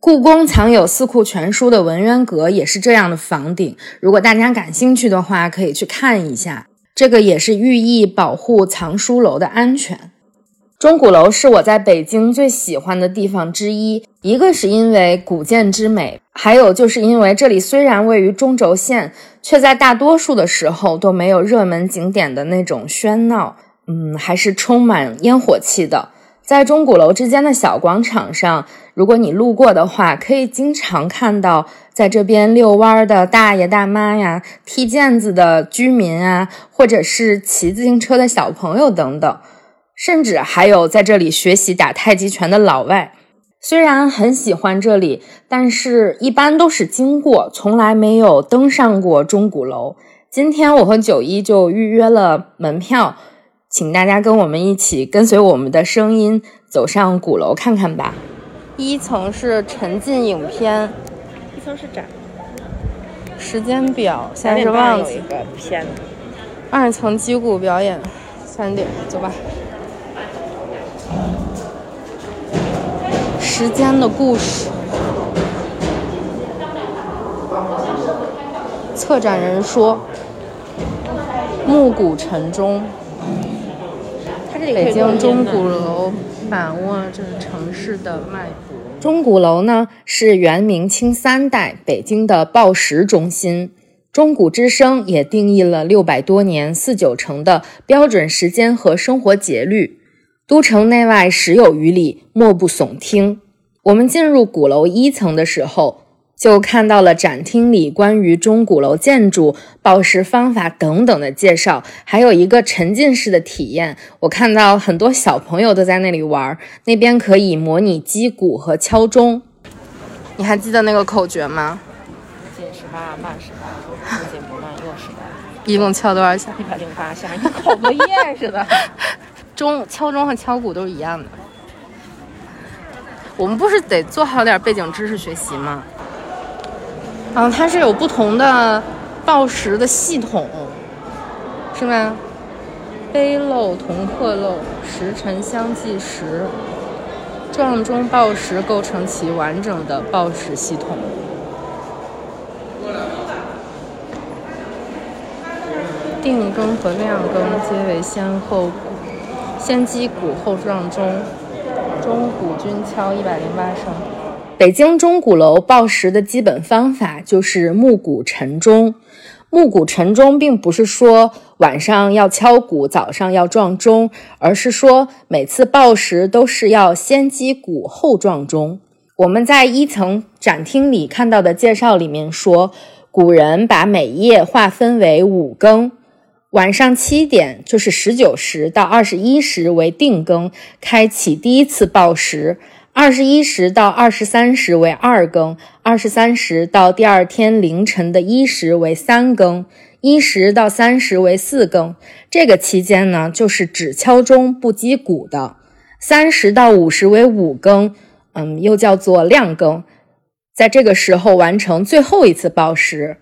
S7: 故宫藏有《四库全书》的文渊阁也是这样的房顶。如果大家感兴趣的话，可以去看一下。这个也是寓意保护藏书楼的安全。
S1: 钟鼓楼是我在北京最喜欢的地方之一，一个是因为古建之美，还有就是因为这里虽然位于中轴线，却在大多数的时候都没有热门景点的那种喧闹，嗯，还是充满烟火气的。在钟鼓楼之间的小广场上，如果你路过的话，可以经常看到在这边遛弯的大爷大妈呀、踢毽子的居民啊，或者是骑自行车的小朋友等等。甚至还有在这里学习打太极拳的老外，虽然很喜欢这里，但是一般都是经过，从来没有登上过钟鼓楼。今天我和九一就预约了门票，请大家跟我们一起跟随我们的声音走上鼓楼看看吧。一层是沉浸影片，
S2: 一层是展，
S1: 时间表现在是忘记。
S2: 一个片子。
S1: 二层击鼓表演，三点，走吧。时间的故事。策展人说：“暮鼓晨钟。”北京钟鼓楼把握着城市的脉搏。钟鼓楼呢，是元明清三代北京的报时中心。钟鼓之声也定义了六百多年四九城的标准时间和生活节律。都城内外时有余里，莫不耸听。我们进入鼓楼一层的时候，就看到了展厅里关于钟鼓楼建筑、报时方法等等的介绍，还有一个沉浸式的体验。我看到很多小朋友都在那里玩，那边可以模拟击鼓和敲钟。你还记得那个口诀吗？
S5: 进十八，慢十八，不紧不慢，又十八。
S1: 一共敲多少下？
S5: 一百零八下，跟考作业似的。
S1: 钟敲钟和敲鼓都是一样的。我们不是得做好点背景知识学习吗？嗯，它是有不同的报时的系统，是吗？杯漏、同刻漏、时辰相计时、撞钟报时构成其完整的报时系统。定更和亮更皆为先后。先击鼓后撞钟，钟鼓均敲一百零八声。北京钟鼓楼报时的基本方法就是暮鼓晨钟。暮鼓晨钟并不是说晚上要敲鼓，早上要撞钟，而是说每次报时都是要先击鼓后撞钟。我们在一层展厅里看到的介绍里面说，古人把每夜划分为五更。晚上七点，就是十九时到二十一时为定更，开启第一次报时；二十一时到二十三时为二更；二十三时到第二天凌晨的一时为三更；一时到三时为四更。这个期间呢，就是只敲钟不击鼓的。三十到五时为五更，嗯，又叫做亮更，在这个时候完成最后一次报时。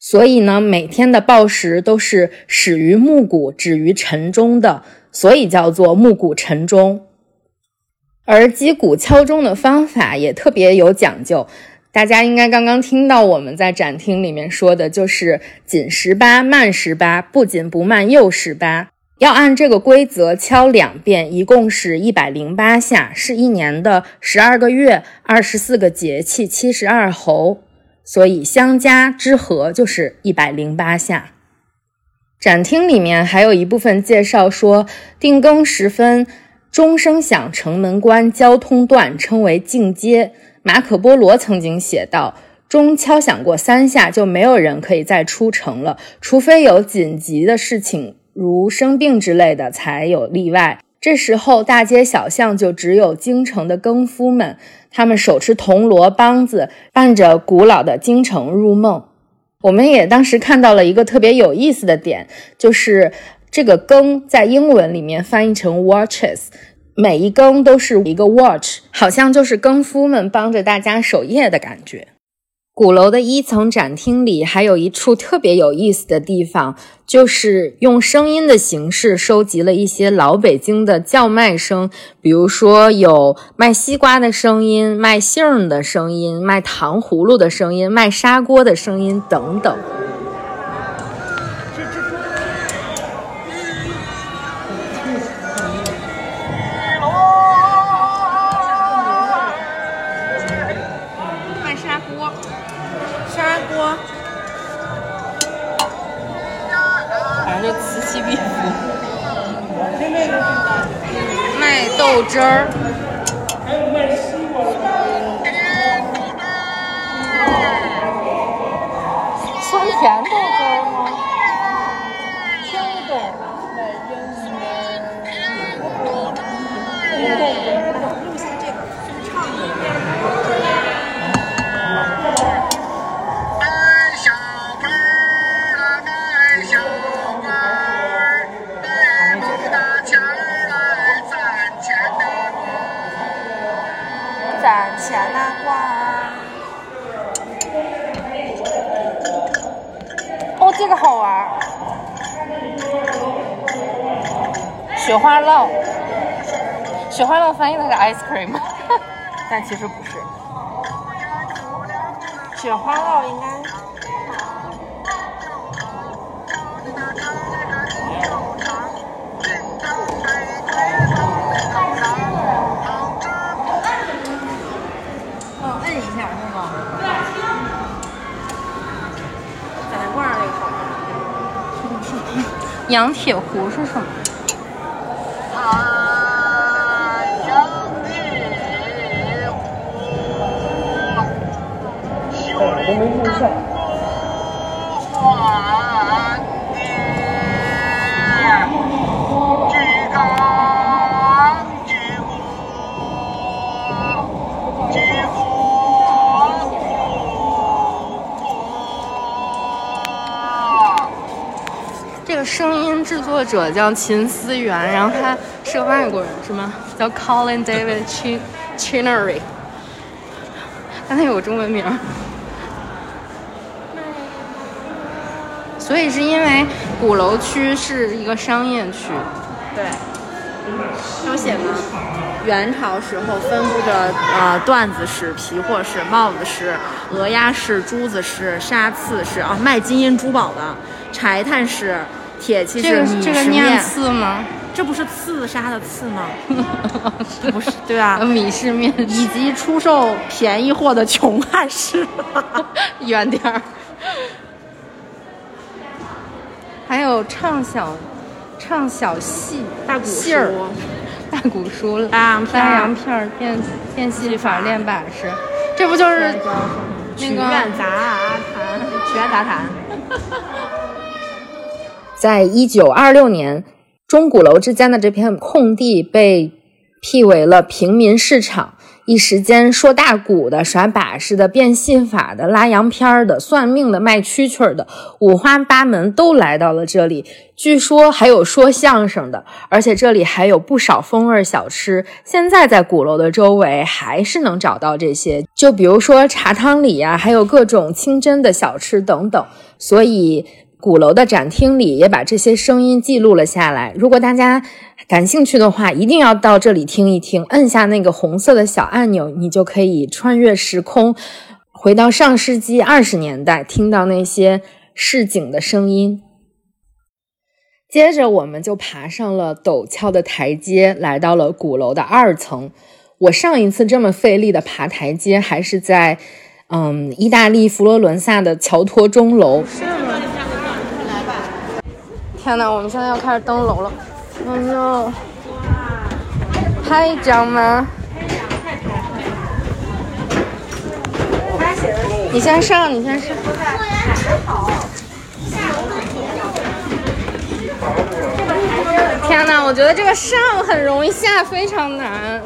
S1: 所以呢，每天的报时都是始于暮鼓，止于晨钟的，所以叫做暮鼓晨钟。而击鼓敲钟的方法也特别有讲究，大家应该刚刚听到我们在展厅里面说的，就是紧十八，慢十八，不紧不慢又十八，要按这个规则敲两遍，一共是一百零八下，是一年的十二个月，二十四个节气，七十二候。所以相加之和就是一百零八下。展厅里面还有一部分介绍说，定更时分，钟声响，城门关，交通断，称为进阶。马可波罗曾经写道：钟敲响过三下，就没有人可以再出城了，除非有紧急的事情，如生病之类的，才有例外。这时候，大街小巷就只有京城的更夫们。他们手持铜锣梆子，伴着古老的京城入梦。我们也当时看到了一个特别有意思的点，就是这个更在英文里面翻译成 watches，每一更都是一个 watch，好像就是更夫们帮着大家守夜的感觉。鼓楼的一层展厅里还有一处特别有意思的地方，就是用声音的形式收集了一些老北京的叫卖声，比如说有卖西瓜的声音、卖杏的声音、卖糖葫芦的声音、卖砂锅的声音等等。
S5: 但其实
S8: 秀丽的不换的，举高举鼓，举鼓鼓。
S1: 这个声音制作者叫秦思源，然后他是个外国人，是吗？叫 Colin David Chin Chinnery，但他有个中文名所以是因为鼓楼区是一个商业区，
S5: 对，有写吗？元朝时候分布着呃缎子市、皮货市、帽子市、鹅鸭市、珠子市、沙刺市啊，卖金银珠宝的柴炭市、铁器市、
S1: 这个
S5: 米
S1: 这个念刺吗？
S5: 这不是刺杀的刺吗？不是，对啊
S1: 呃，米市面
S5: 以及出售便宜货的穷汉市。
S1: 远点儿。还有唱小唱小戏
S5: 大鼓
S1: 戏儿
S5: 书、
S1: 大鼓书、
S5: 拉洋片儿
S1: 拉洋片儿、变变戏法、练把式，这不就是
S5: 曲
S1: 那个
S5: 苑杂谈，曲苑杂谈。
S1: 在一九二六年，钟鼓楼之间的这片空地被辟为了平民市场。一时间，说大鼓的、耍把式的、变戏法的、拉洋片儿的、算命的、卖蛐蛐儿的，五花八门都来到了这里。据说还有说相声的，而且这里还有不少风味小吃。现在在鼓楼的周围还是能找到这些，就比如说茶汤里呀、还有各种清真的小吃等等。所以。鼓楼的展厅里也把这些声音记录了下来。如果大家感兴趣的话，一定要到这里听一听。摁下那个红色的小按钮，你就可以穿越时空，回到上世纪二十年代，听到那些市井的声音。接着，我们就爬上了陡峭的台阶，来到了鼓楼的二层。我上一次这么费力的爬台阶，还是在嗯意大利佛罗伦萨的乔托钟楼。天呐，我们现在要开始登楼了。Oh no！拍一张吗？你先上，你先上。天呐，我觉得这个上很容易，下非常难。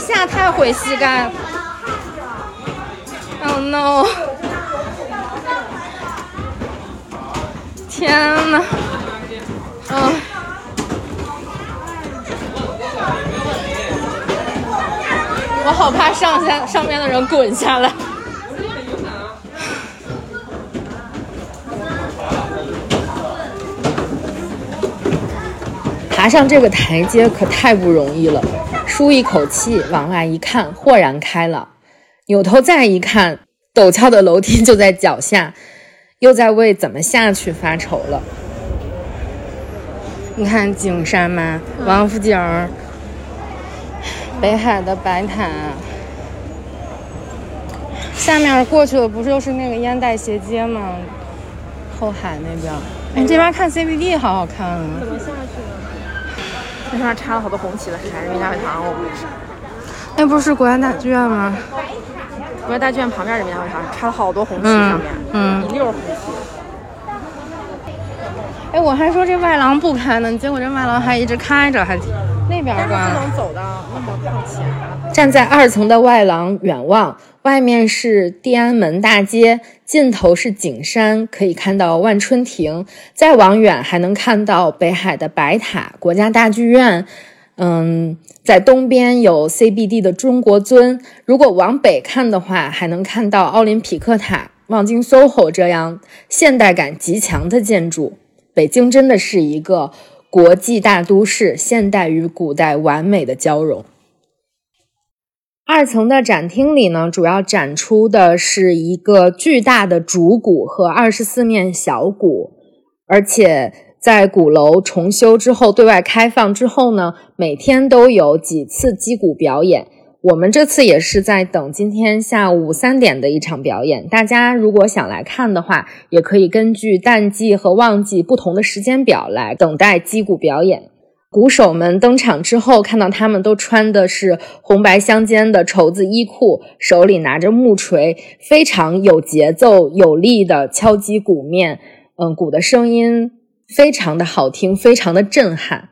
S1: 下太毁膝盖。Oh no！天呐，嗯，我好怕上下上面的人滚下来。爬上这个台阶可太不容易了，舒一口气，往外一看，豁然开朗。扭头再一看，陡峭的楼梯就在脚下。又在为怎么下去发愁了。你看景山吗？王府井儿、北海的白塔，下面过去的不就是那个烟袋斜街吗？后海那边。哎，这边看 CBD 好好看啊！
S2: 怎么下去呢？那上面插了好多红旗的，还是人民大会堂？我估计是。
S1: 那不是国家大剧院吗？
S2: 国家大剧院旁边人民大会堂插了好多红旗，上面
S1: 嗯
S2: 一溜红旗。
S1: 哎，我还说这外廊不开呢，结果这外廊还一直开着，还那边关了。
S2: 不能走到那么靠前。
S1: 站在二层的外廊远望，外面是地安门大街，尽头是景山，可以看到万春亭。再往远还能看到北海的白塔、国家大剧院。嗯，在东边有 CBD 的中国尊。如果往北看的话，还能看到奥林匹克塔、望京 SOHO 这样现代感极强的建筑。北京真的是一个国际大都市，现代与古代完美的交融。二层的展厅里呢，主要展出的是一个巨大的主鼓和二十四面小鼓，而且在鼓楼重修之后、对外开放之后呢，每天都有几次击鼓表演。我们这次也是在等今天下午三点的一场表演，大家如果想来看的话，也可以根据淡季和旺季不同的时间表来等待击鼓表演。鼓手们登场之后，看到他们都穿的是红白相间的绸子衣裤，手里拿着木锤，非常有节奏、有力的敲击鼓面。嗯，鼓的声音非常的好听，非常的震撼。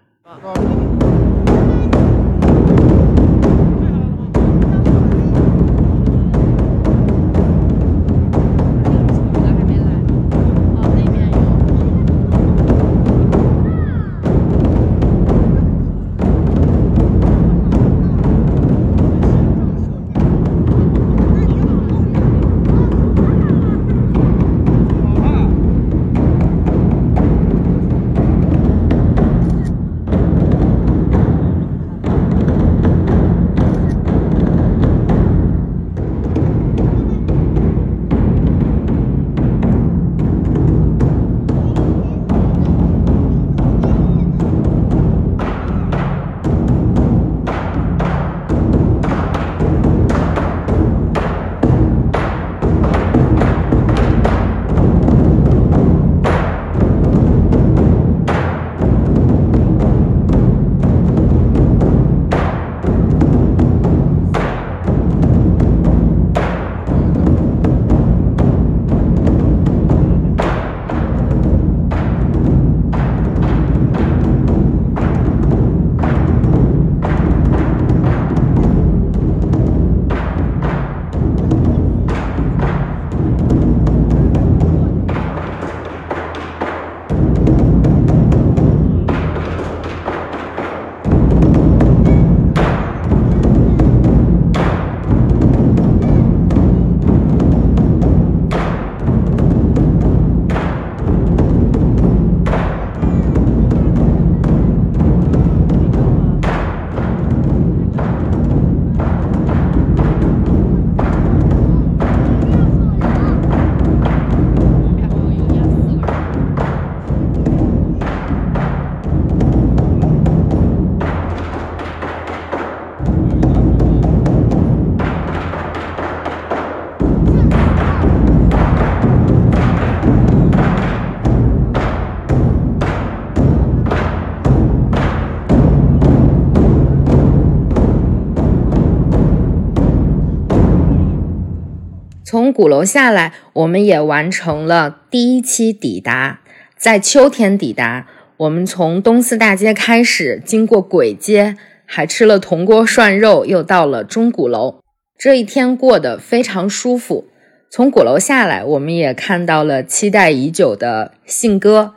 S1: 鼓楼下来，我们也完成了第一期抵达。在秋天抵达，我们从东四大街开始，经过簋街，还吃了铜锅涮肉，又到了钟鼓楼。这一天过得非常舒服。从鼓楼下来，我们也看到了期待已久的信鸽，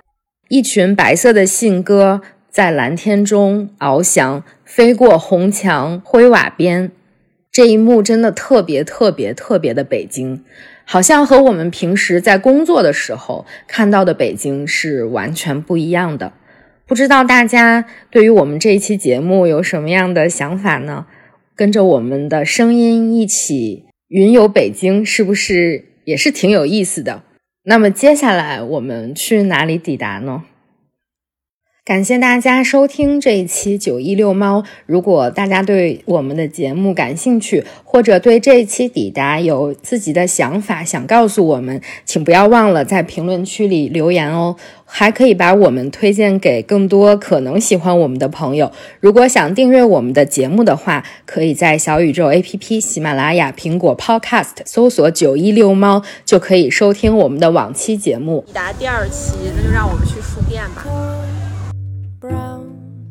S1: 一群白色的信鸽在蓝天中翱翔，飞过红墙灰瓦边。这一幕真的特别特别特别的北京，好像和我们平时在工作的时候看到的北京是完全不一样的。不知道大家对于我们这一期节目有什么样的想法呢？跟着我们的声音一起云游北京，是不是也是挺有意思的？那么接下来我们去哪里抵达呢？感谢大家收听这一期九一六猫。如果大家对我们的节目感兴趣，或者对这一期抵达有自己的想法想告诉我们，请不要忘了在评论区里留言哦。还可以把我们推荐给更多可能喜欢我们的朋友。如果想订阅我们的节目的话，可以在小宇宙 APP、喜马拉雅、苹果 Podcast 搜索“九一六猫”，就可以收听我们的往期节目。
S2: 抵达第二期，那就让我们去书店吧。
S9: Brown.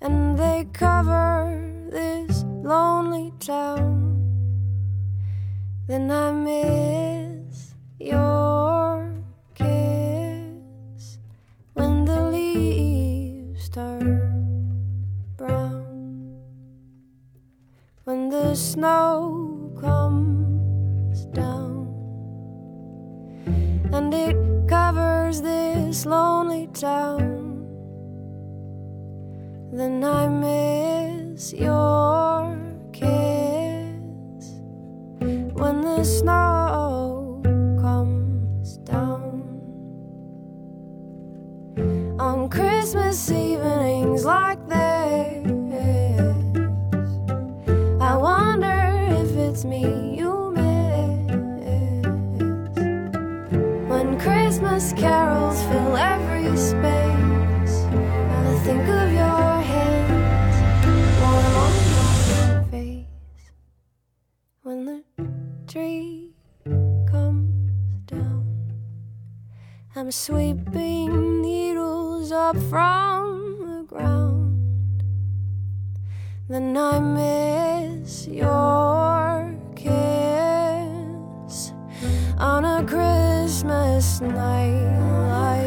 S9: And they cover this lonely town. Then i miss your kiss when the leaves turn brown. When the snow comes down. And it covers this lonely town then I miss your kiss when the snow comes down on Christmas evenings like this. I wonder if it's me you miss when Christmas carols I'm sweeping needles up from the ground. Then I miss your kiss on a Christmas night